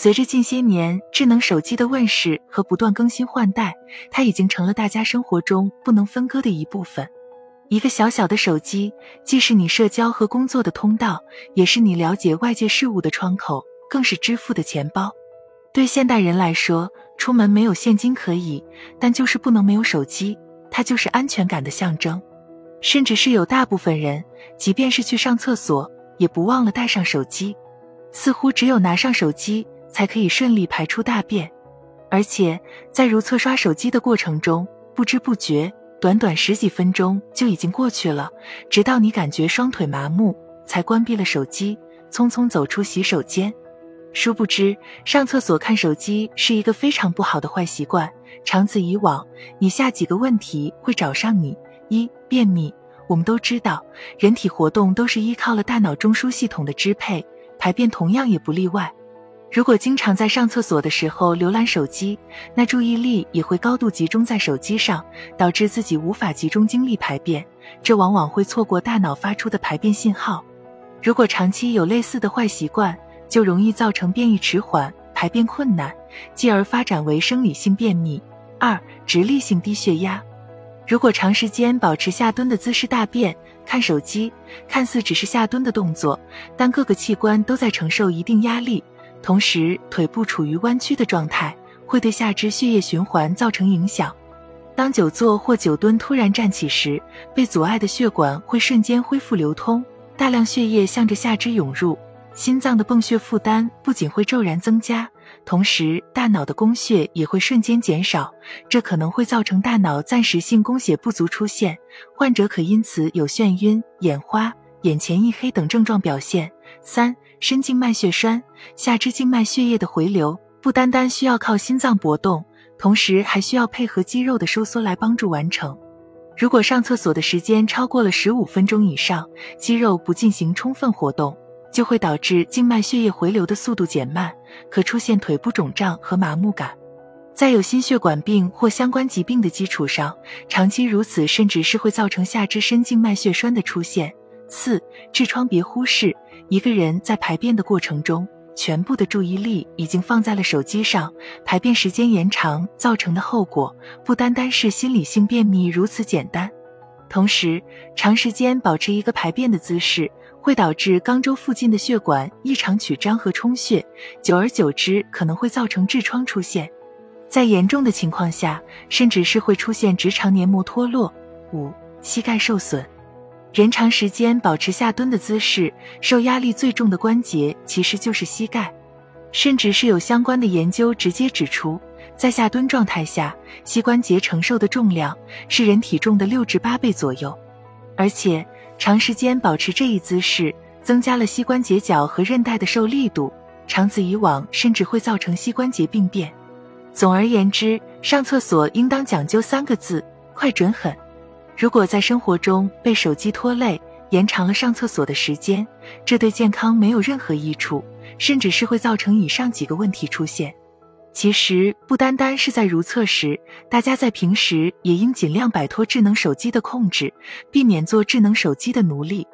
随着近些年智能手机的问世和不断更新换代，它已经成了大家生活中不能分割的一部分。一个小小的手机，既是你社交和工作的通道，也是你了解外界事物的窗口，更是支付的钱包。对现代人来说，出门没有现金可以，但就是不能没有手机，它就是安全感的象征。甚至是有大部分人，即便是去上厕所，也不忘了带上手机。似乎只有拿上手机。才可以顺利排出大便，而且在如厕刷手机的过程中，不知不觉，短短十几分钟就已经过去了。直到你感觉双腿麻木，才关闭了手机，匆匆走出洗手间。殊不知，上厕所看手机是一个非常不好的坏习惯。长此以往，以下几个问题会找上你：一、便秘。我们都知道，人体活动都是依靠了大脑中枢系统的支配，排便同样也不例外。如果经常在上厕所的时候浏览手机，那注意力也会高度集中在手机上，导致自己无法集中精力排便，这往往会错过大脑发出的排便信号。如果长期有类似的坏习惯，就容易造成便意迟缓、排便困难，继而发展为生理性便秘。二、直立性低血压。如果长时间保持下蹲的姿势大便、看手机，看似只是下蹲的动作，但各个器官都在承受一定压力。同时，腿部处于弯曲的状态，会对下肢血液循环造成影响。当久坐或久蹲突然站起时，被阻碍的血管会瞬间恢复流通，大量血液向着下肢涌入，心脏的泵血负担不仅会骤然增加，同时大脑的供血也会瞬间减少，这可能会造成大脑暂时性供血不足出现，患者可因此有眩晕、眼花、眼前一黑等症状表现。三。深静脉血栓，下肢静脉血液的回流不单单需要靠心脏搏动，同时还需要配合肌肉的收缩来帮助完成。如果上厕所的时间超过了十五分钟以上，肌肉不进行充分活动，就会导致静脉血液回流的速度减慢，可出现腿部肿胀和麻木感。在有心血管病或相关疾病的基础上，长期如此甚至是会造成下肢深静脉血栓的出现。四，痔疮别忽视。一个人在排便的过程中，全部的注意力已经放在了手机上，排便时间延长造成的后果，不单单是心理性便秘如此简单。同时，长时间保持一个排便的姿势，会导致肛周附近的血管异常曲张和充血，久而久之可能会造成痔疮出现，在严重的情况下，甚至是会出现直肠黏膜脱落。五、膝盖受损。人长时间保持下蹲的姿势，受压力最重的关节其实就是膝盖，甚至是有相关的研究直接指出，在下蹲状态下，膝关节承受的重量是人体重的六至八倍左右，而且长时间保持这一姿势，增加了膝关节角和韧带的受力度，长此以往，甚至会造成膝关节病变。总而言之，上厕所应当讲究三个字：快、准、狠。如果在生活中被手机拖累，延长了上厕所的时间，这对健康没有任何益处，甚至是会造成以上几个问题出现。其实不单单是在如厕时，大家在平时也应尽量摆脱智能手机的控制，避免做智能手机的奴隶。